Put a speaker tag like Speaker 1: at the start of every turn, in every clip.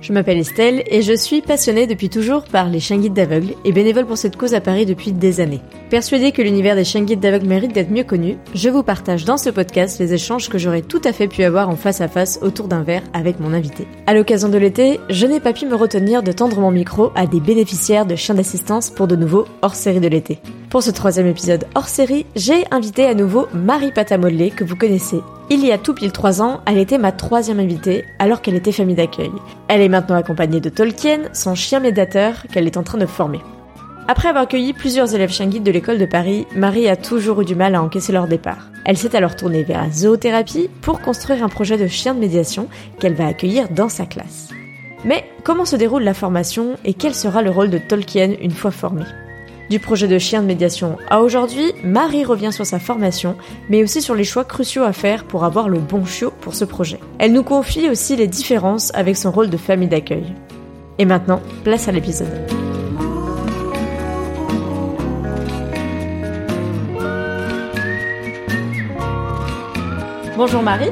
Speaker 1: Je m'appelle Estelle et je suis passionnée depuis toujours par les chiens guides d'aveugles et bénévole pour cette cause à Paris depuis des années. Persuadée que l'univers des chiens guides d'aveugles mérite d'être mieux connu, je vous partage dans ce podcast les échanges que j'aurais tout à fait pu avoir en face à face autour d'un verre avec mon invité. À l'occasion de l'été, je n'ai pas pu me retenir de tendre mon micro à des bénéficiaires de chiens d'assistance pour de nouveaux hors série de l'été. Pour ce troisième épisode hors série, j'ai invité à nouveau Marie Patamollet que vous connaissez il y a tout pile trois ans, elle était ma troisième invitée, alors qu'elle était famille d'accueil. Elle est maintenant accompagnée de Tolkien, son chien médiateur qu'elle est en train de former. Après avoir accueilli plusieurs élèves chiens guides de l'école de Paris, Marie a toujours eu du mal à encaisser leur départ. Elle s'est alors tournée vers la zoothérapie pour construire un projet de chien de médiation qu'elle va accueillir dans sa classe. Mais comment se déroule la formation et quel sera le rôle de Tolkien une fois formé? Du projet de chien de médiation à aujourd'hui, Marie revient sur sa formation, mais aussi sur les choix cruciaux à faire pour avoir le bon chiot pour ce projet. Elle nous confie aussi les différences avec son rôle de famille d'accueil. Et maintenant, place à l'épisode. Bonjour Marie.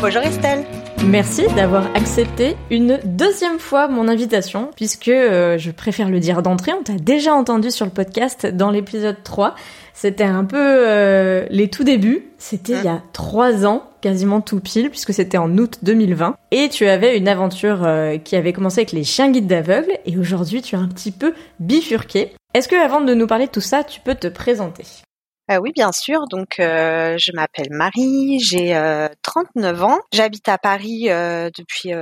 Speaker 2: Bonjour Estelle.
Speaker 1: Merci d'avoir accepté une deuxième fois mon invitation, puisque euh, je préfère le dire d'entrée, on t'a déjà entendu sur le podcast dans l'épisode 3. C'était un peu euh, les tout débuts, c'était il y a trois ans, quasiment tout pile, puisque c'était en août 2020. Et tu avais une aventure euh, qui avait commencé avec les chiens guides d'aveugles, et aujourd'hui tu as un petit peu bifurqué. Est-ce que avant de nous parler de tout ça, tu peux te présenter?
Speaker 2: Euh, oui, bien sûr. Donc, euh, je m'appelle Marie, j'ai 39 euh, ans. J'habite à Paris depuis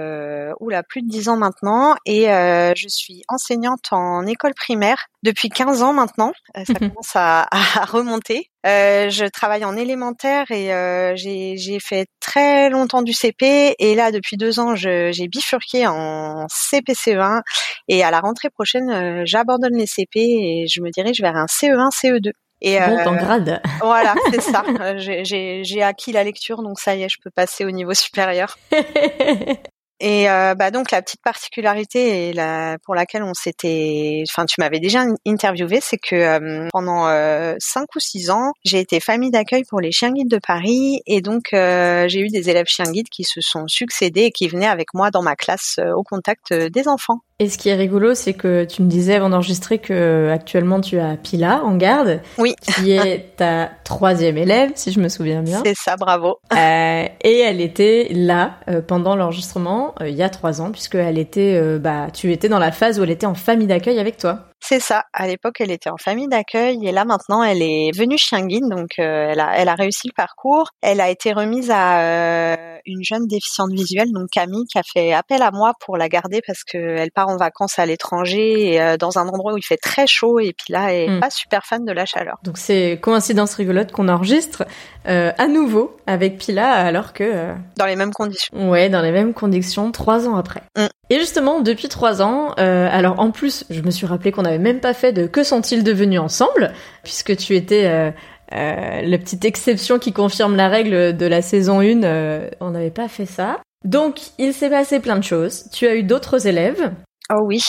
Speaker 2: oula, plus de 10 ans maintenant et je suis enseignante en école primaire depuis 15 ans maintenant. ça commence à, remonter. je travaille en élémentaire et j'ai fait très longtemps du CP et là, depuis deux ans, j'ai bifurqué en CPCE1 et à la rentrée prochaine, j'abandonne les CP et je me dirige vers un CE1, CE2.
Speaker 1: Et bon, euh, grade.
Speaker 2: Voilà, c'est ça. Euh, j'ai acquis la lecture, donc ça y est, je peux passer au niveau supérieur. Et euh, bah donc la petite particularité et la, pour laquelle on s'était, enfin tu m'avais déjà interviewé, c'est que euh, pendant euh, cinq ou six ans, j'ai été famille d'accueil pour les chiens guides de Paris et donc j'ai eu des élèves chiens guides qui se sont succédés et qui venaient avec moi dans ma classe au contact des enfants.
Speaker 1: Et ce qui est rigolo, c'est que tu me disais avant d'enregistrer que actuellement tu as Pila en garde,
Speaker 2: oui.
Speaker 1: qui est ta troisième élève, si je me souviens bien.
Speaker 2: C'est ça, bravo.
Speaker 1: Euh, et elle était là euh, pendant l'enregistrement euh, il y a trois ans, puisque elle était, bah, tu étais dans la phase où elle était en famille d'accueil avec toi.
Speaker 2: C'est ça. À l'époque, elle était en famille d'accueil et là maintenant, elle est venue chien guide, donc elle a elle a réussi le parcours. Elle a été remise à une jeune déficiente visuelle, donc Camille, qui a fait appel à moi pour la garder parce qu'elle part en vacances à l'étranger et dans un endroit où il fait très chaud et puis là, elle est hmm. pas super fan de la chaleur.
Speaker 1: Donc c'est coïncidence rigolote qu'on enregistre à nouveau avec Pila alors que
Speaker 2: dans les mêmes conditions.
Speaker 1: Ouais, dans les mêmes conditions trois ans après. Hmm. Et justement, depuis trois ans, euh, alors en plus, je me suis rappelé qu'on n'avait même pas fait de que sont-ils devenus ensemble, puisque tu étais euh, euh, la petite exception qui confirme la règle de la saison 1, euh, on n'avait pas fait ça. Donc, il s'est passé plein de choses. Tu as eu d'autres élèves.
Speaker 2: Oh oui,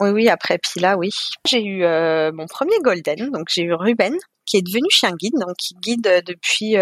Speaker 2: oui, oui, après Pila, oui. J'ai eu euh, mon premier Golden, donc j'ai eu Ruben, qui est devenu chien guide, donc qui guide depuis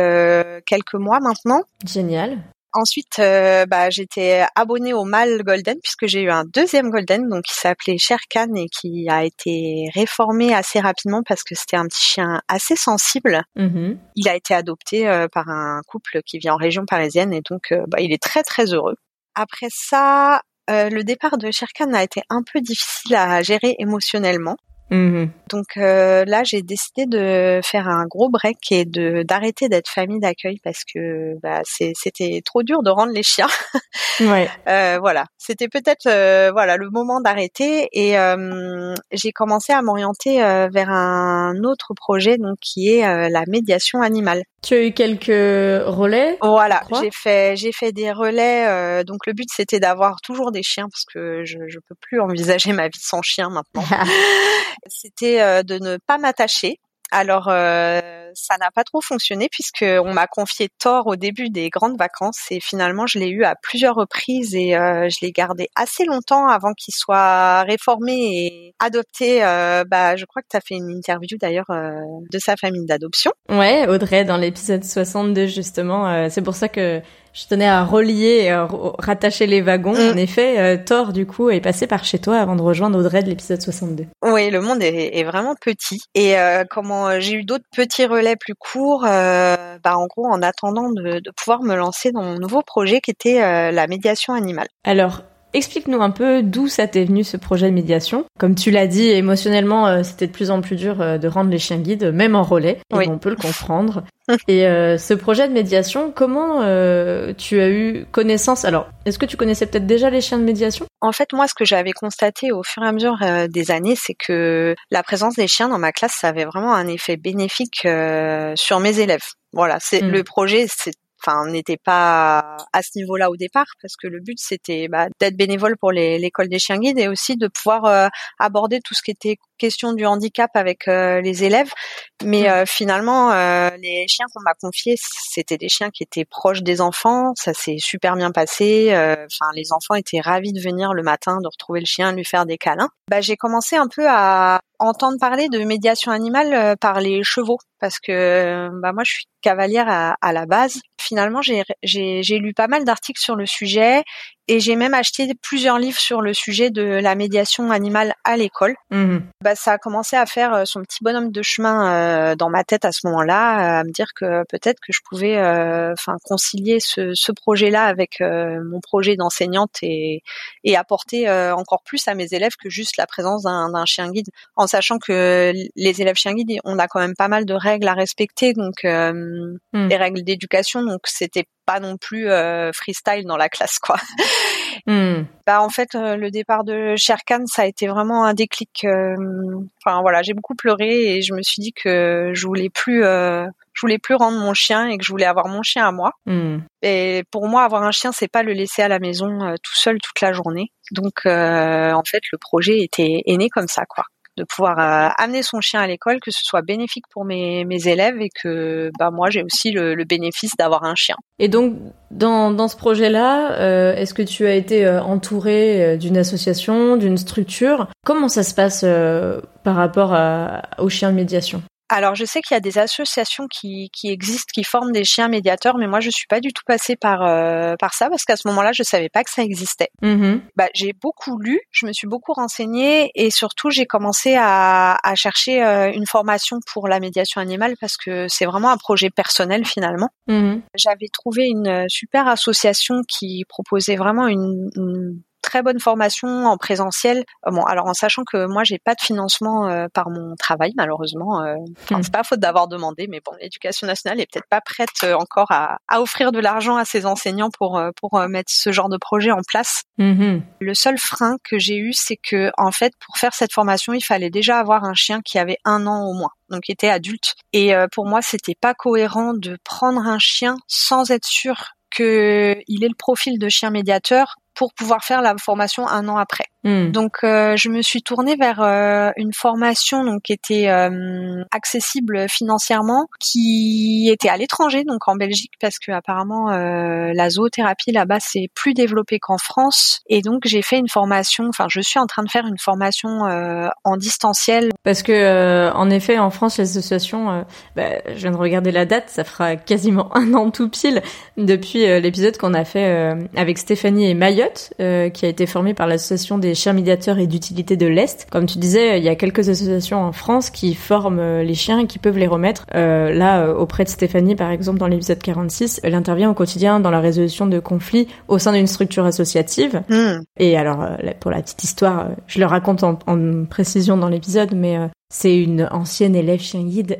Speaker 2: quelques mois maintenant.
Speaker 1: Génial.
Speaker 2: Ensuite, euh, bah, j'étais abonnée au mâle golden puisque j'ai eu un deuxième golden, donc qui s'appelait Sherkan et qui a été réformé assez rapidement parce que c'était un petit chien assez sensible.
Speaker 1: Mhm.
Speaker 2: Il a été adopté euh, par un couple qui vit en région parisienne et donc euh, bah, il est très très heureux. Après ça, le départ de Sherkan a été un peu difficile à gérer émotionnellement.
Speaker 1: Mhm.
Speaker 2: Donc euh, là, j'ai décidé de faire un gros break et de d'arrêter d'être famille d'accueil parce que bah, c'était trop dur de rendre les chiens.
Speaker 1: Ouais.
Speaker 2: Euh, voilà, c'était peut-être euh, voilà le moment d'arrêter et euh, j'ai commencé à m'orienter vers un autre projet donc qui est la médiation animale.
Speaker 1: Tu as eu quelques relais
Speaker 2: Voilà, j'ai fait j'ai fait des relais. donc le but c'était d'avoir toujours des chiens parce que je je peux plus envisager ma vie sans chien maintenant. c'était euh, de ne pas m'attacher. Alors euh, ça n'a pas trop fonctionné puisque on m'a confié Thor au début des grandes vacances et finalement je l'ai eu à plusieurs reprises et euh, je l'ai gardé assez longtemps avant qu'il soit réformé et adopté. bah je crois que tu as fait une interview d'ailleurs de sa famille d'adoption.
Speaker 1: Ouais, Audrey dans l'épisode 62 justement, c'est pour ça que je tenais à relier et à rattacher les wagons. Mm. En effet, euh, Thor, du coup, est passé par chez toi avant de rejoindre Audrey de l'épisode 62.
Speaker 2: Oui, le monde est, vraiment petit. Et euh, comment euh, j'ai eu d'autres petits relais plus courts, bah, en gros, en attendant de, de, pouvoir me lancer dans mon nouveau projet qui était la médiation animale.
Speaker 1: Alors, Explique-nous un peu d'où ça t'est venu ce projet de médiation. Comme tu l'as dit, émotionnellement, euh, c'était de plus en plus dur euh, de rendre les chiens guides, même en relais. Et on peut le comprendre. et euh, ce projet de médiation, comment tu as eu connaissance? Alors, est-ce que tu connaissais peut-être déjà les chiens de médiation?
Speaker 2: En fait, moi, ce que j'avais constaté au fur et à mesure des années, c'est que la présence des chiens dans ma classe, ça avait vraiment un effet bénéfique sur mes élèves. Voilà, c'est hmm. le projet, c'est enfin n'était pas à ce niveau-là au départ parce que le but c'était bah, d'être bénévole pour l'école des chiens guides et aussi de pouvoir euh, aborder tout ce qui était question du handicap avec euh, les élèves. Mais mmh. euh, finalement les chiens qu'on m'a confiés c'était des chiens qui étaient proches des enfants. Ça s'est super bien passé. Enfin les enfants étaient ravis de venir le matin de retrouver le chien de lui faire des câlins. Bah j'ai commencé un peu à entendre parler de médiation animale par les chevaux parce que bah moi je suis cavalière à, à la base. Finalement, j'ai lu pas mal d'articles sur le sujet et j'ai même acheté plusieurs livres sur le sujet de la médiation animale à l'école.
Speaker 1: Mmh.
Speaker 2: Bah, ça a commencé à faire euh, son petit bonhomme de chemin euh, dans ma tête à ce moment-là, à me dire que peut-être que je pouvais, euh, enfin, concilier ce, ce projet-là avec mon projet d'enseignante et, et apporter encore plus à mes élèves que juste la présence d'un chien guide, en sachant que les élèves chiens guides, on a quand même pas mal de règles à respecter, donc mmh. des règles d'éducation, donc c'était pas non plus euh, freestyle dans la classe quoi.
Speaker 1: Hmm.
Speaker 2: Bah en fait euh, le départ de Sherkan ça a été vraiment un déclic. Euh, enfin voilà j'ai beaucoup pleuré et je me suis dit que je voulais plus je voulais plus rendre mon chien et que je voulais avoir mon chien à moi.
Speaker 1: Hmm.
Speaker 2: Et pour moi avoir un chien c'est pas le laisser à la maison tout seul toute la journée. Donc en fait le projet était est né comme ça quoi de pouvoir euh, amener son chien à l'école, que ce soit bénéfique pour mes, mes élèves et que bah, moi j'ai aussi le, bénéfice d'avoir un chien.
Speaker 1: Et donc dans, dans ce projet-là, euh, est-ce que tu as été euh, entouré d'une association, d'une structure? Comment ça se passe par rapport aux chiens de médiation?
Speaker 2: Alors, je sais qu'il y a des associations qui, qui existent, qui forment des chiens médiateurs, mais moi, je suis pas du tout passée par euh, par ça parce qu'à ce moment-là, je savais pas que ça existait.
Speaker 1: Mm-hmm.
Speaker 2: Bah, j'ai beaucoup lu, je me suis beaucoup renseignée et surtout, j'ai commencé à, à chercher euh, une formation pour la médiation animale parce que c'est vraiment un projet personnel finalement.
Speaker 1: Mm-hmm.
Speaker 2: J'avais trouvé une super association qui proposait vraiment une, une très bonne formation en présentiel. Euh, bon, alors en sachant que moi j'ai pas de financement euh, par mon travail malheureusement. Euh, hmm. C'est pas faute d'avoir demandé, mais bon, l'éducation nationale est peut-être pas prête euh, encore à, à, offrir de l'argent à ses enseignants pour pour mettre ce genre de projet en place.
Speaker 1: Mm-hmm.
Speaker 2: Le seul frein que j'ai eu, c'est que en fait, pour faire cette formation, il fallait déjà avoir un chien qui avait un an au moins donc qui était adulte. Et pour moi, c'était pas cohérent de prendre un chien sans être sûr qu'il ait le profil de chien médiateur pour pouvoir faire la formation un an après. Hmm. Donc je me suis tournée vers une formation donc qui était accessible financièrement, qui était à l'étranger donc en Belgique parce que apparemment la zoothérapie là-bas c'est plus développé qu'en France et donc j'ai fait une formation. Enfin je suis en train de faire une formation en distanciel.
Speaker 1: Parce que en effet en France les associations, bah, je viens de regarder la date, ça fera quasiment un an tout pile depuis l'épisode qu'on a fait avec Stéphanie et Mayotte, qui a été formée par l'association des chiens médiateurs et d'utilité de l'Est. Comme tu disais, il y a quelques associations en France qui forment euh, les chiens et qui peuvent les remettre. Euh, là, euh, auprès de Stéphanie, par exemple, dans l'épisode 46, elle intervient au quotidien dans la résolution de conflits au sein d'une structure associative. Hmm. Et alors, pour la petite histoire, je le raconte en, en précision dans l'épisode, mais c'est une ancienne élève chien guide.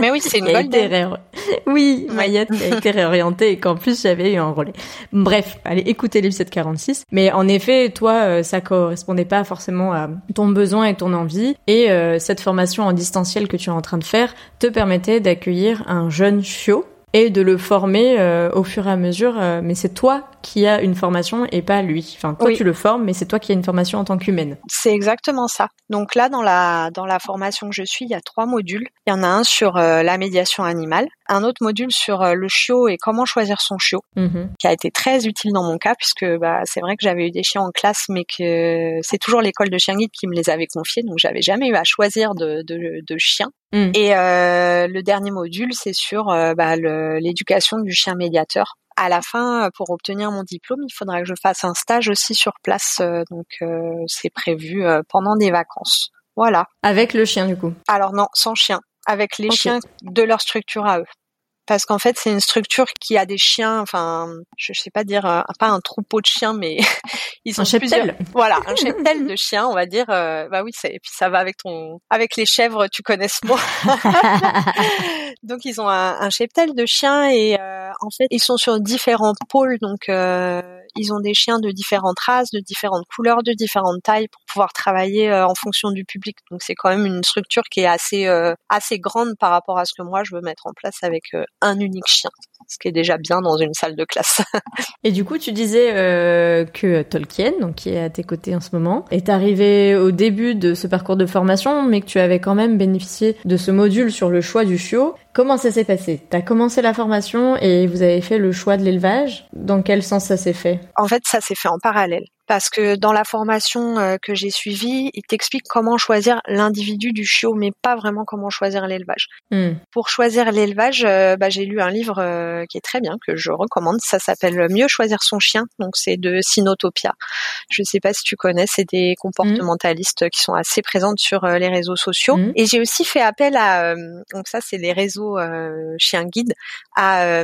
Speaker 2: Mais oui, c'est une golden.
Speaker 1: Oui, Mayette qui a été réorientée et qu'en plus j'avais eu un relais. Bref, allez écouter l'épisode 46. Mais en effet, toi, euh, ça correspondait pas forcément à ton besoin et ton envie. Et euh, cette formation en distanciel que tu es en train de faire te permettait d'accueillir un jeune chiot et de le former euh, au fur et à mesure. Euh, mais c'est toi qui as une formation et pas lui. Enfin, toi tu le formes, mais c'est toi qui as une formation en tant qu'humaine.
Speaker 2: C'est exactement ça. Donc là, dans la dans la formation que je suis, il y a trois modules. Il y en a un sur euh, la médiation animale, un autre module sur le chiot et comment choisir son chiot, mm-hmm. qui a été très utile dans mon cas puisque bah, c'est vrai que j'avais eu des chiens en classe, mais que c'est toujours l'école de chien guide qui me les avait confiés, donc j'avais jamais eu à choisir de de, de chien. Mm. Et euh, le dernier module, c'est sur euh, bah, l'éducation du chien médiateur. À la fin, pour obtenir mon diplôme, il faudra que je fasse un stage aussi sur place. Euh, donc, c'est prévu pendant des vacances. Voilà.
Speaker 1: Avec le chien, du coup?
Speaker 2: Alors non, sans chien. Avec les chiens de leur structure à eux parce qu'en fait c'est une structure qui a des chiens enfin je sais pas dire euh, pas un troupeau de chiens mais
Speaker 1: ils sont un plusieurs
Speaker 2: voilà un cheptel de chiens on va dire euh, bah oui et puis ça va avec ton avec les chèvres tu connais ce mot. Donc ils ont un, un cheptel de chiens et euh, en fait ils sont sur différents pôles. Donc ils ont des chiens de différentes races de différentes couleurs de différentes tailles pour pouvoir travailler en fonction du public. Donc c'est quand même une structure qui est assez assez grande par rapport à ce que moi je veux mettre en place avec un unique chien, ce qui est déjà bien dans une salle de classe.
Speaker 1: Et du coup, tu disais euh, que Tolkien, donc qui est à tes côtés en ce moment, est arrivé au début de ce parcours de formation, mais que tu avais quand même bénéficié de ce module sur le choix du chiot. Comment ça s'est passé? T'as commencé la formation et vous avez fait le choix de l'élevage? Dans quel sens ça s'est fait?
Speaker 2: En fait, ça s'est fait en parallèle parce que dans la formation euh, que j'ai suivie, il t'explique comment choisir l'individu du chiot, mais pas vraiment comment choisir l'élevage. Hmm. Pour choisir l'élevage, euh, bah, j'ai lu un livre euh, qui est très bien, que je recommande. Ça s'appelle Mieux choisir son chien. Donc c'est de Sinotopia. Je sais pas si tu connais, c'est des comportementalistes qui sont assez présentes sur les réseaux sociaux. Hmm. Et j'ai aussi fait appel à, donc ça c'est les réseaux chien guide, à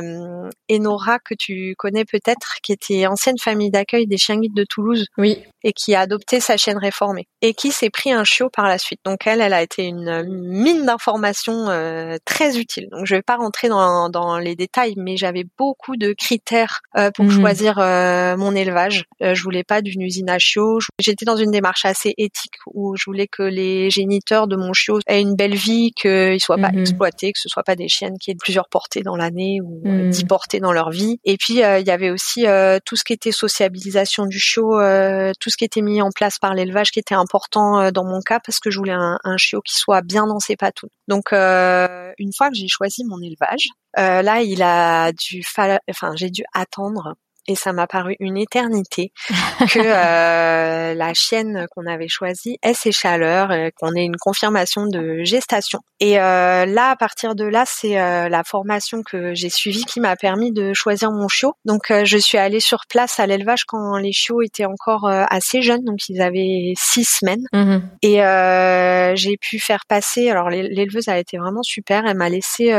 Speaker 2: Enora que tu connais peut-être, qui était ancienne famille d'accueil des chiens guides de Toulouse
Speaker 1: oui.
Speaker 2: Et qui a adopté sa chaîne réformée. Et qui s'est pris un chiot par la suite. Donc elle, elle a été une mine d'informations euh, très utile. Donc je vais pas rentrer dans, dans les détails, mais j'avais beaucoup de critères euh, pour mhm. choisir euh, mon élevage. je voulais pas d'une usine à chiots. J'étais dans une démarche assez éthique où je voulais que les géniteurs de mon chiot aient une belle vie, qu'ils soient pas mhm. exploités, que ce soit pas des chiennes qui aient plusieurs portées dans l'année ou mhm. dix portées dans leur vie. Et puis il y avait aussi tout ce qui était sociabilisation du chiot euh, tout ce qui était mis en place par l'élevage qui était important euh, dans mon cas parce que je voulais un, chiot qui soit bien dans ses patounes. Donc euh, une fois que j'ai choisi mon élevage, là il a dû, enfin j'ai dû attendre et ça m'a paru une éternité que euh, la chienne qu'on avait choisie ait ses chaleurs, et qu'on ait une confirmation de gestation. Et euh, là, à partir de là, c'est euh, la formation que j'ai suivie qui m'a permis de choisir mon chiot. Donc, je suis allée sur place à l'élevage quand les chiots étaient encore assez jeunes, donc ils avaient six semaines. Mhm. Et j'ai pu faire passer. Alors, l'éleveuse a été vraiment super. Elle m'a laissé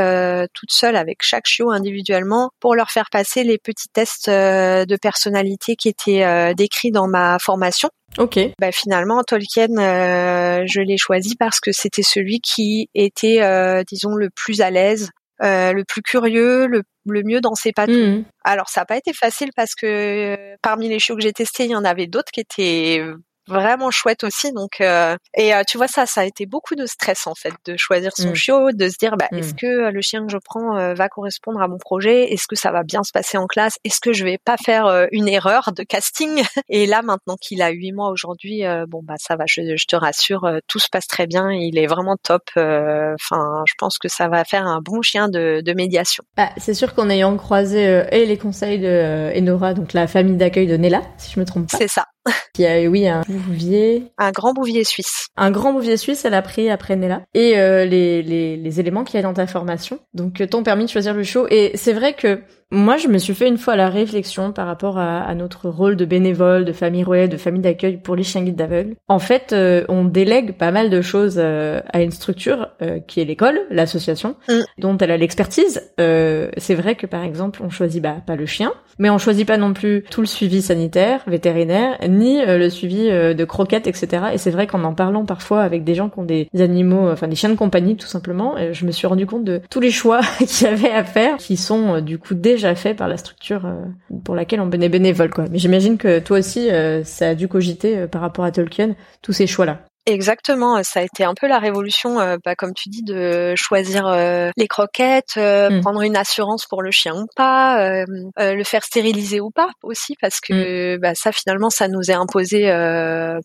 Speaker 2: toute seule avec chaque chiot individuellement pour leur faire passer les petits tests euh, de personnalité qui était euh, décrit dans ma formation.
Speaker 1: Ok.
Speaker 2: Bah, finalement, Tolkien, euh, je l'ai choisi parce que c'était celui qui était, disons, le plus à l'aise, le plus curieux, le, mieux dans ses pattes. Mhm. Alors, ça n'a pas été facile parce que parmi les chiots que j'ai testés, il y en avait d'autres qui étaient vraiment chouette aussi. Donc et tu vois ça, ça a été beaucoup de stress en fait de choisir son mm. chiot, de se dire bah, est-ce mm. que le chien que je prends va correspondre à mon projet, est-ce que ça va bien se passer en classe, est-ce que je vais pas faire une erreur de casting? Et là maintenant qu'il a huit mois aujourd'hui, bon bah ça va, je, je te rassure, tout se passe très bien, il est vraiment top. Enfin, je pense que ça va faire un bon chien de, de médiation.
Speaker 1: Bah, c'est sûr qu'en ayant croisé euh, et les conseils de euh, Enora, donc la famille d'accueil de Nella, si je me trompe pas.
Speaker 2: C'est ça.
Speaker 1: Qui a oui un bouvier.
Speaker 2: Un grand bouvier suisse.
Speaker 1: Un grand bouvier suisse, elle a pris après Nella. Et euh, les, les, les éléments qu'il y a dans ta formation. Donc t'ont permis de choisir le show. Et c'est vrai que moi, je me suis fait une fois la réflexion par rapport à, notre rôle de bénévole, de famille relais, de famille d'accueil pour les chiens guides d'aveugles. En fait, euh, on délègue pas mal de choses euh, à une structure euh, qui est l'école, l'association, mm. dont elle a l'expertise. c'est vrai que par exemple, on choisit bah, pas le chien, mais on choisit pas non plus tout le suivi sanitaire, vétérinaire, ni le suivi de croquettes, etc. Et c'est vrai qu'en en parlant parfois avec des gens qui ont des animaux, enfin des chiens de compagnie tout simplement, je me suis rendu compte de tous les choix qu'il y avait à faire, qui sont du coup déjà fait par la structure euh, pour laquelle on est bénévole quoi. Mais j'imagine que toi aussi euh, ça a dû cogiter euh, par rapport à Tolkien tous ces choix là.
Speaker 2: Exactement, ça a été un peu la révolution, euh, bah, comme tu dis, de choisir euh, les croquettes, euh, mm. prendre une assurance pour le chien ou pas, le faire stériliser ou pas aussi, parce que mm. bah, ça finalement ça nous est imposé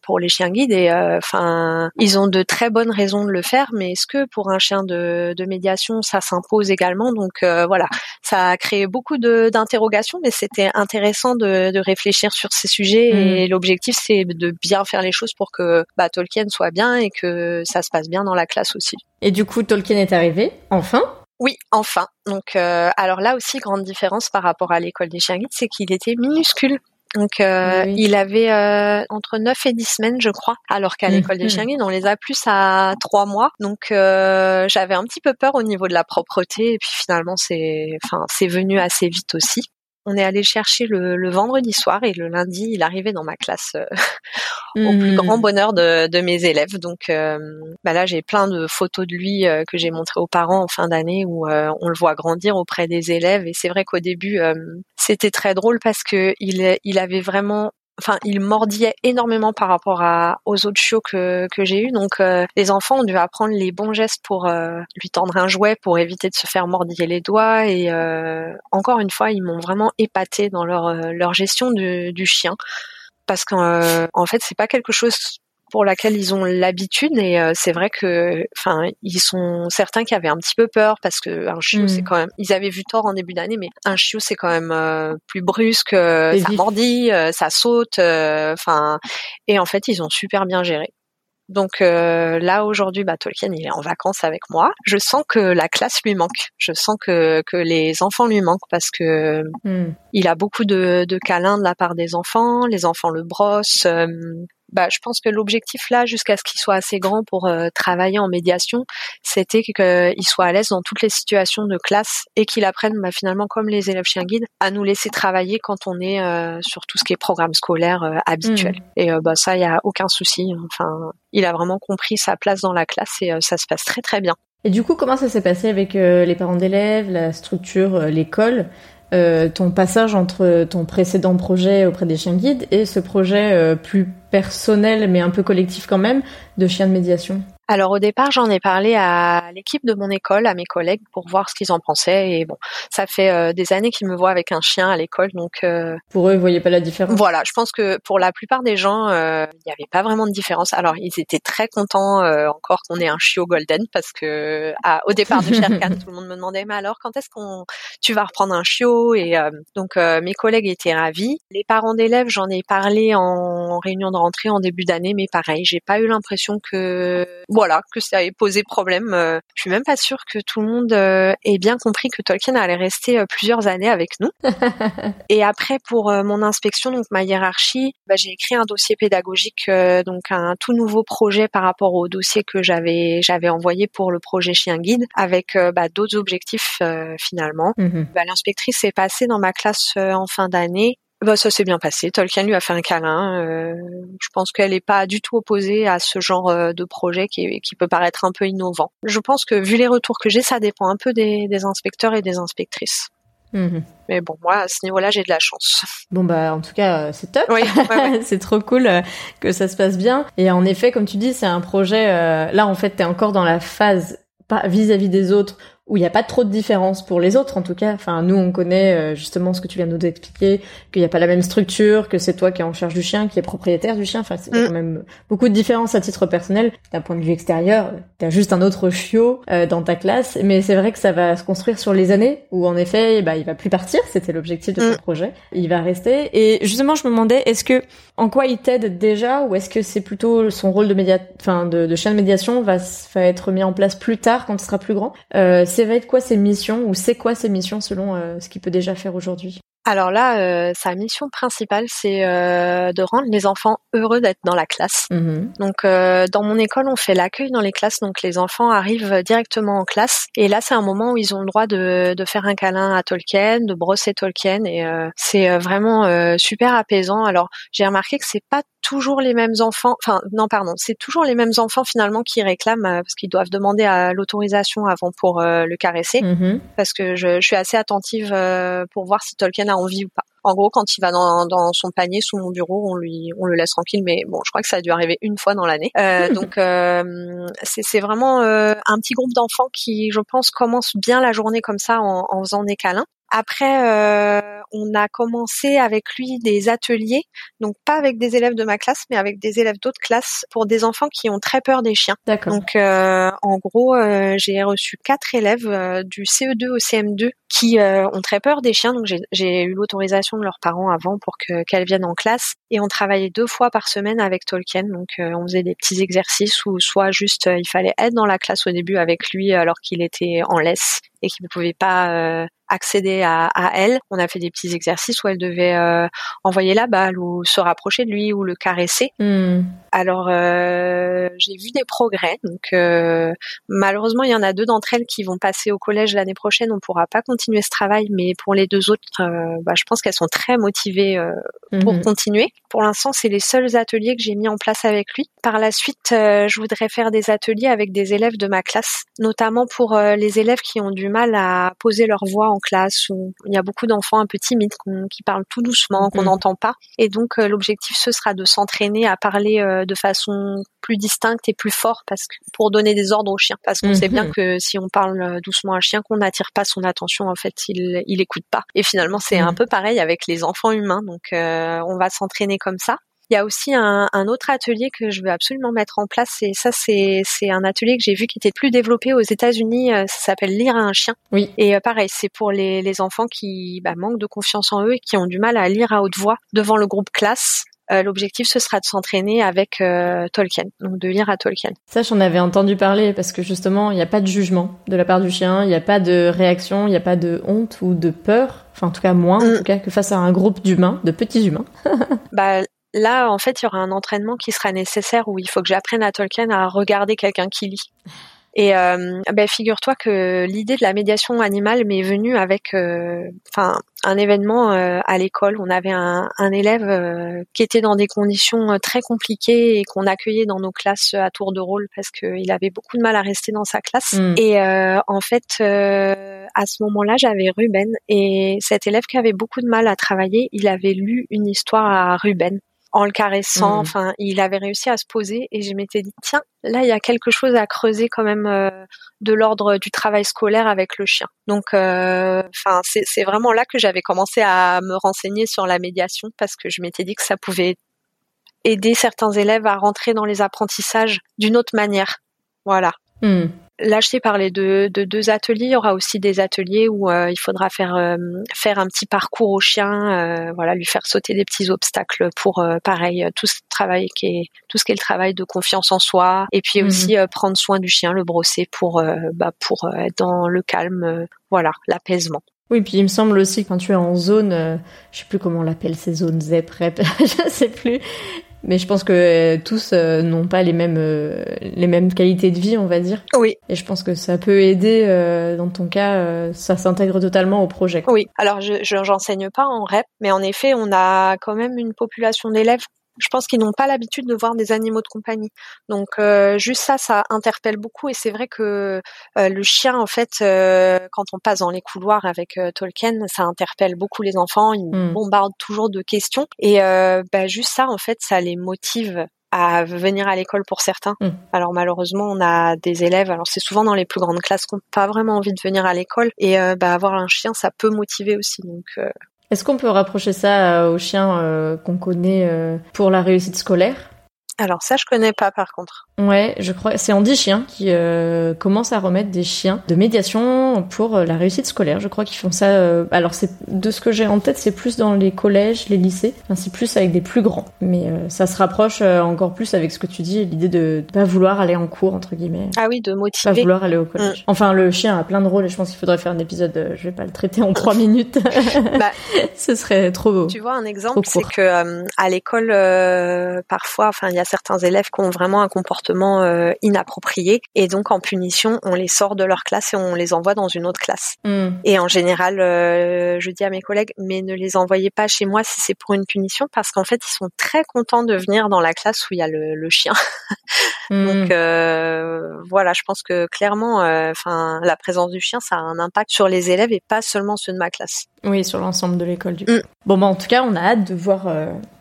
Speaker 2: pour les chiens guides et enfin ils ont de très bonnes raisons de le faire, mais est-ce que pour un chien de, de médiation ça s'impose également? Donc voilà, ça a créé beaucoup d'interrogations, mais c'était intéressant de, de, réfléchir sur ces sujets mm. et l'objectif c'est de bien faire les choses pour que bah, Tolkien soit bien et que ça se passe bien dans la classe aussi.
Speaker 1: Et du coup, Tolkien est arrivé, enfin?
Speaker 2: Oui, enfin. Donc, euh, alors là aussi, grande différence par rapport à l'école des chiens c'est qu'il était minuscule. Donc, euh, il avait euh, entre 9 et 10 semaines, je crois, alors qu'à l'école des mhm. chiens on les a plus à 3 mois. Donc, j'avais un petit peu peur au niveau de la propreté. Et puis finalement, c'est, enfin, venu assez vite aussi on est allé chercher le, vendredi soir et le lundi, il arrivait dans ma classe euh, au plus hmm. grand bonheur de, mes élèves. Donc euh, bah là, j'ai plein de photos de lui euh, que j'ai montrées aux parents en fin d'année où on le voit grandir auprès des élèves. Et c'est vrai qu'au début, c'était très drôle parce que il, il avait vraiment enfin, il mordillait énormément par rapport à, aux autres chiots que, que j'ai eu. Donc, euh, les enfants ont dû apprendre les bons gestes pour euh, lui tendre un jouet pour éviter de se faire mordiller les doigts. Et euh, encore une fois, ils m'ont vraiment épaté dans leur, leur gestion du, du chien parce qu'en en fait, c'est pas quelque chose pour laquelle ils ont l'habitude et euh, c'est vrai que enfin ils sont certains qui avaient un petit peu peur parce que un chiot c'est mm. quand même ils avaient vu tort en début d'année mais un chiot c'est quand même euh, plus brusque euh, ça mordit ça saute enfin et en fait ils ont super bien géré donc là aujourd'hui, bah, Tolkien il est en vacances avec moi. Je sens que la classe lui manque. Je sens que, que les enfants lui manquent parce que mm. il a beaucoup de, de câlins de la part des enfants. Les enfants le brossent bah, je pense que l'objectif là, jusqu'à ce qu'il soit assez grand pour euh, travailler en médiation, c'était qu'il soit à l'aise dans toutes les situations de classe et qu'il apprenne bah, finalement, comme les élèves chiens guides, à nous laisser travailler quand on est euh, sur tout ce qui est programme scolaire euh, habituel. Mmh. Et bah, ça, il y a aucun souci. Enfin, il a vraiment compris sa place dans la classe et ça se passe très très bien.
Speaker 1: Et du coup, comment ça s'est passé avec les parents d'élèves, la structure, l'école euh, ton passage entre ton précédent projet auprès des chiens guides et ce projet euh, plus personnel mais un peu collectif quand même de chiens de médiation
Speaker 2: alors au départ, j'en ai parlé à l'équipe de mon école, à mes collègues, pour voir ce qu'ils en pensaient. Et bon, ça fait euh, des années qu'ils me voient avec un chien à l'école, donc euh,
Speaker 1: pour eux, ils voyaient pas la différence.
Speaker 2: Voilà, je pense que pour la plupart des gens, euh, il n'y avait pas vraiment de différence. Alors ils étaient très contents encore qu'on ait un chiot golden parce que au départ de Sherkan, tout le monde me demandait mais alors quand est-ce qu'on tu vas reprendre un chiot? Et donc mes collègues étaient ravis. Les parents d'élèves, j'en ai parlé en réunion de rentrée en début d'année, mais pareil, j'ai pas eu l'impression que voilà, que ça ait posé problème. Euh, je suis même pas sûre que tout le monde euh, ait bien compris que Tolkien allait rester euh, plusieurs années avec nous. et après, pour mon inspection, donc ma hiérarchie, bah, j'ai écrit un dossier pédagogique, donc un tout nouveau projet par rapport au dossier que j'avais j'avais envoyé pour le projet Chien Guide, avec bah, d'autres objectifs finalement. Mhm. Bah, l'inspectrice est passée dans ma classe en fin d'année bah, ça s'est bien passé. Tolkien lui a fait un câlin. Euh, je pense qu'elle n'est pas du tout opposée à ce genre euh, de projet qui, qui, peut paraître un peu innovant. Je pense que vu les retours que j'ai, ça dépend un peu des, des inspecteurs et des inspectrices. Mhm. Mais bon, moi, à ce niveau-là, j'ai de la chance.
Speaker 1: Bon, bah, en tout cas, c'est top.
Speaker 2: Oui,
Speaker 1: c'est trop cool que ça se passe bien. Et en effet, comme tu dis, c'est un projet, là, en fait, t'es encore dans la phase vis-à-vis des autres où il n'y a pas trop de différence pour les autres en tout cas. Enfin, nous on connaît euh, justement ce que tu viens de nous expliquer, qu'il n'y a pas la même structure, que c'est toi qui es en charge du chien, qui est propriétaire du chien. Enfin, c'est mm. quand même beaucoup de différences à titre personnel. D'un point de vue extérieur, t'as juste un autre chiot euh, dans ta classe, mais c'est vrai que ça va se construire sur les années où en effet, bah, il va plus partir. C'était l'objectif de ton mm. projet. Il va rester. Et justement, je me demandais, est-ce que en quoi il t'aide déjà, ou est-ce que c'est plutôt son rôle de média, enfin de, de chien de médiation va, va être mis en place plus tard quand il sera plus grand? Euh, ça va être quoi ses missions ou c'est quoi ses missions selon euh, ce qu'il peut déjà faire aujourd'hui
Speaker 2: alors là, euh, sa mission principale, c'est euh, de rendre les enfants heureux d'être dans la classe. Mhm. Donc, euh, dans mon école, on fait l'accueil dans les classes. Donc, les enfants arrivent directement en classe. Et là, c'est un moment où ils ont le droit de, de faire un câlin à Tolkien, de brosser Tolkien. Et c'est vraiment super apaisant. Alors, j'ai remarqué que c'est pas toujours les mêmes enfants. Enfin, non, pardon, c'est toujours les mêmes enfants finalement qui réclament parce qu'ils doivent demander à l'autorisation avant pour le caresser. Mhm. Parce que je, je, suis assez attentive pour voir si Tolkien a envie ou pas. En gros, quand il va dans, dans, son panier sous mon bureau, on lui, on le laisse tranquille. Mais bon, je crois que ça a dû arriver une fois dans l'année. Euh, donc, euh, c'est vraiment euh, un petit groupe d'enfants qui, je pense, commence bien la journée comme ça en, en faisant des câlins. Après, euh, on a commencé avec lui des ateliers, donc pas avec des élèves de ma classe, mais avec des élèves d'autres classes pour des enfants qui ont très peur des chiens.
Speaker 1: D'accord.
Speaker 2: Donc, euh, en gros, euh, j'ai reçu quatre élèves du CE2 au CM2 qui ont très peur des chiens. Donc, j'ai eu l'autorisation de leurs parents avant pour que qu'elles viennent en classe, et on travaillait deux fois par semaine avec Tolkien. Donc, on faisait des petits exercices où soit juste il fallait être dans la classe au début avec lui alors qu'il était en laisse et qu'il ne pouvait pas accéder à, elle. On a fait des petits exercices où elle devait euh, envoyer la balle ou se rapprocher de lui ou le caresser. Hmm. Alors euh, j'ai vu des progrès. Donc euh, malheureusement il y en a deux d'entre elles qui vont passer au collège l'année prochaine. On pourra pas continuer ce travail, mais pour les deux autres, bah, je pense qu'elles sont très motivées pour mhm. continuer. Pour l'instant c'est les seuls ateliers que j'ai mis en place avec lui. Par la suite je voudrais faire des ateliers avec des élèves de ma classe, notamment pour les élèves qui ont du mal à poser leur voix en classe où il y a beaucoup d'enfants un peu timides qui parlent tout doucement, qu'on mhm. n'entend pas. Et donc euh, l'objectif ce sera de s'entraîner à parler euh, de façon plus distincte et plus fort parce que pour donner des ordres au chien parce qu'on sait bien mhm. que si on parle euh, doucement à un chien qu'on n'attire pas son attention en fait il il écoute pas et finalement c'est un mhm. peu pareil avec les enfants humains donc on va s'entraîner comme ça il y a aussi un, un, autre atelier que je veux absolument mettre en place et ça c'est c'est un atelier que j'ai vu qui était plus développé aux États-Unis. Euh, ça s'appelle lire à un chien.
Speaker 1: Oui.
Speaker 2: Et euh, pareil, c'est pour les, les enfants qui bah, manquent de confiance en eux et qui ont du mal à lire à haute voix devant le groupe classe. Euh, l'objectif ce sera de s'entraîner avec Tolkien, donc de lire à Tolkien.
Speaker 1: Ça, j'en avais entendu parler parce que justement, il n'y a pas de jugement de la part du chien, il n'y a pas de réaction, il n'y a pas de honte ou de peur. Enfin, en tout cas, moins, en mm. tout cas, que face à un groupe d'humains, de petits humains.
Speaker 2: bah, là, en fait, il y aura un entraînement qui sera nécessaire où il faut que j'apprenne à Tolkien à regarder quelqu'un qui lit. Et euh, ben, figure-toi que l'idée de la médiation animale m'est venue avec, euh, enfin, un événement euh, à l'école. On avait un, élève qui était dans des conditions très compliquées et qu'on accueillait dans nos classes à tour de rôle parce qu'il avait beaucoup de mal à rester dans sa classe. Mm. Et en fait, à ce moment-là, j'avais Ruben et cet élève qui avait beaucoup de mal à travailler, il avait lu une histoire à Ruben en le caressant. Mmh. Enfin, il avait réussi à se poser et je m'étais dit tiens, là il y a quelque chose à creuser quand même euh, de l'ordre du travail scolaire avec le chien. Donc, euh, enfin, c'est vraiment là que j'avais commencé à me renseigner sur la médiation parce que je m'étais dit que ça pouvait aider certains élèves à rentrer dans les apprentissages d'une autre manière. Voilà. Mmh. Là, je t'ai parlé de, deux ateliers. Il y aura aussi des ateliers où euh, il faudra faire euh, faire un petit parcours au chien, euh, voilà, lui faire sauter des petits obstacles pour pareil tout ce travail qui est tout ce qui est le travail de confiance en soi, et puis mhm. aussi prendre soin du chien, le brosser pour bah, pour être dans le calme, voilà, l'apaisement.
Speaker 1: Oui, puis il me semble aussi quand tu es en zone, je sais plus comment on l'appelle ces zones ZEP, REP, je sais plus, mais je pense que euh, tous euh, n'ont pas les mêmes euh, les mêmes qualités de vie, on va dire.
Speaker 2: Oui.
Speaker 1: Et je pense que ça peut aider. dans ton cas, ça s'intègre totalement au projet.
Speaker 2: Oui. Alors, je j'enseigne pas en REP, mais en effet, on a quand même une population d'élèves Je pense qu'ils n'ont pas l'habitude de voir des animaux de compagnie. Donc euh, juste ça, ça interpelle beaucoup. Et c'est vrai que euh, le chien, en fait, euh, quand on passe dans les couloirs avec Tolkien, ça interpelle beaucoup les enfants. Ils mmh. bombardent toujours de questions. Et bah, juste ça, en fait, ça les motive à venir à l'école pour certains. Mm. Alors malheureusement, on a des élèves, alors c'est souvent dans les plus grandes classes qu'on n'a pas vraiment envie de venir à l'école et euh, bah, avoir un chien, ça peut motiver aussi. Donc euh.
Speaker 1: Est-ce qu'on peut rapprocher ça euh, aux chiens qu'on connaît pour la réussite scolaire?
Speaker 2: Alors ça, je connais pas par contre.
Speaker 1: Ouais, je crois c'est Andy Chien qui euh, commence à remettre des chiens de médiation pour euh, la réussite scolaire. Je crois qu'ils font ça. Euh, alors c'est de ce que j'ai en tête, c'est plus dans les collèges, les lycées. Enfin, c'est plus avec des plus grands. Mais ça se rapproche encore plus avec ce que tu dis, l'idée de, pas vouloir aller en cours entre guillemets.
Speaker 2: Ah oui, de motiver.
Speaker 1: Pas vouloir aller au collège. Mm. Enfin, le chien a plein de rôles et je pense qu'il faudrait faire un épisode. je vais pas le traiter en trois minutes. bah, ce serait trop beau.
Speaker 2: Tu vois un exemple, c'est que à l'école parfois, enfin il y a certains élèves qui ont vraiment un comportement euh, inapproprié et donc en punition, on les sort de leur classe et on les envoie dans une autre classe. Hmm. Et en général, euh, je dis à mes collègues, mais ne les envoyez pas chez moi si c'est pour une punition parce qu'en fait, ils sont très contents de venir dans la classe où il y a le, chien. donc hmm. euh, voilà, je pense que clairement, enfin, la présence du chien, ça a un impact sur les élèves et pas seulement ceux de ma classe.
Speaker 1: Oui, sur l'ensemble de l'école du coup. Mm. Bon, bah, en tout cas, on a hâte de voir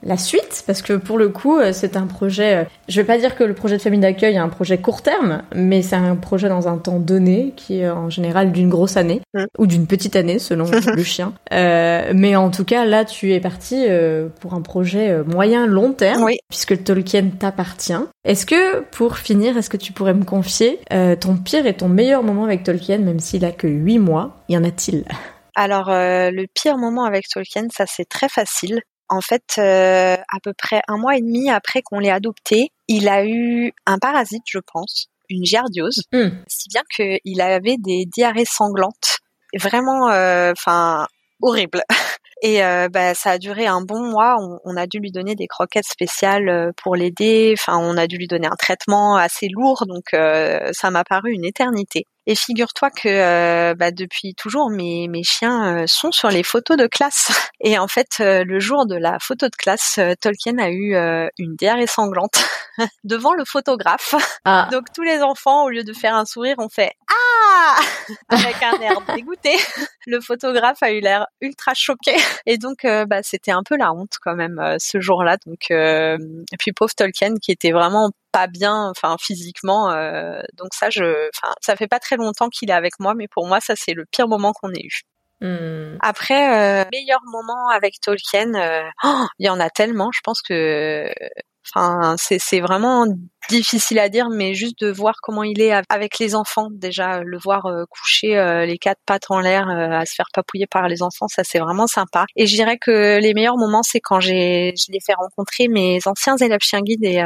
Speaker 1: la suite parce que pour le coup, euh, c'est un projet. Euh, je vais pas dire que le projet de famille d'accueil est un projet court terme, mais c'est un projet dans un temps donné qui est en général d'une grosse année ou d'une petite année selon le chien. mais en tout cas, là, tu es parti pour un projet moyen long terme oui. puisque Tolkien t'appartient. Est-ce que pour finir, est-ce que tu pourrais me confier ton pire et ton meilleur moment avec Tolkien, même s'il a que 8 mois, y en a-t-il?
Speaker 2: Alors euh, le pire moment avec Tolkien, ça c'est très facile. En fait, euh, à peu près un mois et demi après qu'on l'ait adopté, il a eu un parasite, je pense, une giardiose, hmm. si bien qu'il avait des diarrhées sanglantes, vraiment, euh, enfin, horribles. Et bah, ça a duré un bon mois. On, on, a dû lui donner des croquettes spéciales pour l'aider. Enfin, on a dû lui donner un traitement assez lourd. Donc, ça m'a paru une éternité. Et figure-toi que euh, bah, depuis toujours, mes, mes chiens euh, sont sur les photos de classe. Et en fait, euh, le jour de la photo de classe, Tolkien a eu une diarrhée sanglante devant le photographe. Ah. Donc tous les enfants, au lieu de faire un sourire, ont fait ah avec un air dégoûté. Le photographe a eu l'air ultra choqué. Et donc, bah, c'était un peu la honte quand même ce jour-là. Donc, et puis pauvre Tolkien qui était vraiment pas bien, enfin physiquement. Euh, donc ça, je, enfin, ça fait pas très longtemps qu'il est avec moi, mais pour moi, ça c'est le pire moment qu'on ait eu. Hmm. Après, euh, meilleur moment avec Tolkien, euh, oh, il y en a tellement. Je pense que, enfin, c'est vraiment difficile à dire, mais juste de voir comment il est avec les enfants, déjà le voir euh, coucher euh, les quatre pattes en l'air, euh, à se faire papouiller par les enfants, ça c'est vraiment sympa. Et je dirais que les meilleurs moments, c'est quand j'ai, je l'ai fait rencontrer mes anciens élèves chien guides et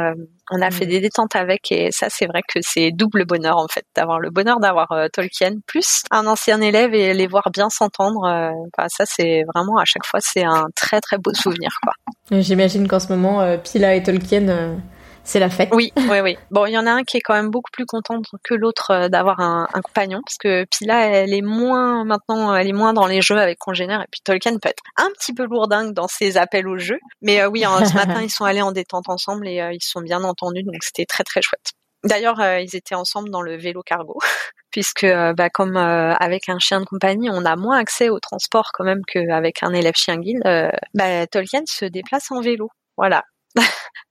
Speaker 2: on a fait mmh. des détentes avec et ça c'est vrai que c'est double bonheur en fait d'avoir le bonheur d'avoir Tolkien plus un ancien élève et les voir bien s'entendre. ça c'est vraiment à chaque fois c'est un très très beau souvenir quoi.
Speaker 1: J'imagine qu'en ce moment Pila et Tolkien c'est la fête.
Speaker 2: Oui, oui, oui. Bon, il y en a un qui est quand même beaucoup plus contente que l'autre euh, d'avoir un, compagnon, parce que Pila, elle est moins maintenant, elle est moins dans les jeux avec congénères, et puis Tolkien peut être un petit peu lourdingue dans ses appels au jeu. Mais euh, oui, ce matin, ils sont allés en détente ensemble et euh, ils sont bien entendus, donc c'était très très chouette. D'ailleurs, ils étaient ensemble dans le vélo cargo, puisque bah, comme avec un chien de compagnie, on a moins accès au transport quand même qu'avec un élève chien guide. bah, Tolkien se déplace en vélo. Voilà,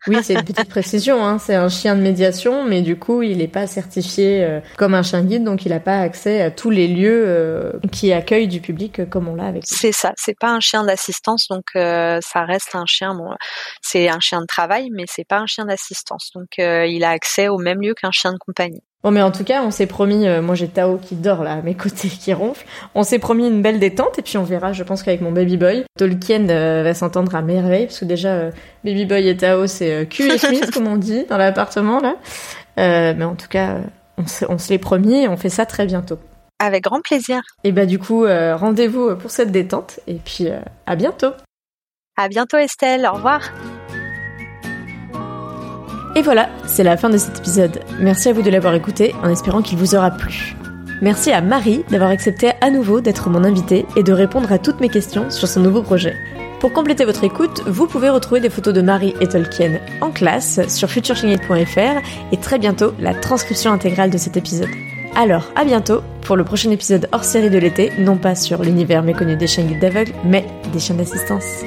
Speaker 1: oui, c'est une petite précision. Hein. C'est un chien de médiation, mais du coup, il n'est pas certifié euh, comme un chien guide, donc il n'a pas accès à tous les lieux euh, qui accueillent du public euh, comme on l'a avec.
Speaker 2: C'est ça. C'est pas un chien d'assistance, donc ça reste un chien. Bon, c'est un chien de travail, mais c'est pas un chien d'assistance. Donc il a accès au même lieu qu'un chien de compagnie.
Speaker 1: Bon, mais en tout cas, on s'est promis, euh, moi j'ai Tao qui dort là à mes côtés, qui ronfle. On s'est promis une belle détente et puis on verra, je pense qu'avec mon baby boy, Tolkien euh, va s'entendre à merveille parce que déjà, euh, baby boy et Tao, c'est cul et chemise comme on dit dans l'appartement là. mais en tout cas, on, on se l'est promis et on fait ça très bientôt.
Speaker 2: Avec grand plaisir.
Speaker 1: Et bah du coup, rendez-vous pour cette détente et puis à bientôt.
Speaker 2: À bientôt Estelle, au revoir.
Speaker 1: Et voilà, c'est la fin de cet épisode. Merci à vous de l'avoir écouté en espérant qu'il vous aura plu. Merci à Marie d'avoir accepté à nouveau d'être mon invitée et de répondre à toutes mes questions sur son nouveau projet. Pour compléter votre écoute, vous pouvez retrouver des photos de Marie et Tolkien en classe sur futureshingit.fr et très bientôt la transcription intégrale de cet épisode. Alors, à bientôt pour le prochain épisode hors série de l'été, non pas sur l'univers méconnu des chiens guides d'aveugles, mais des chiens d'assistance.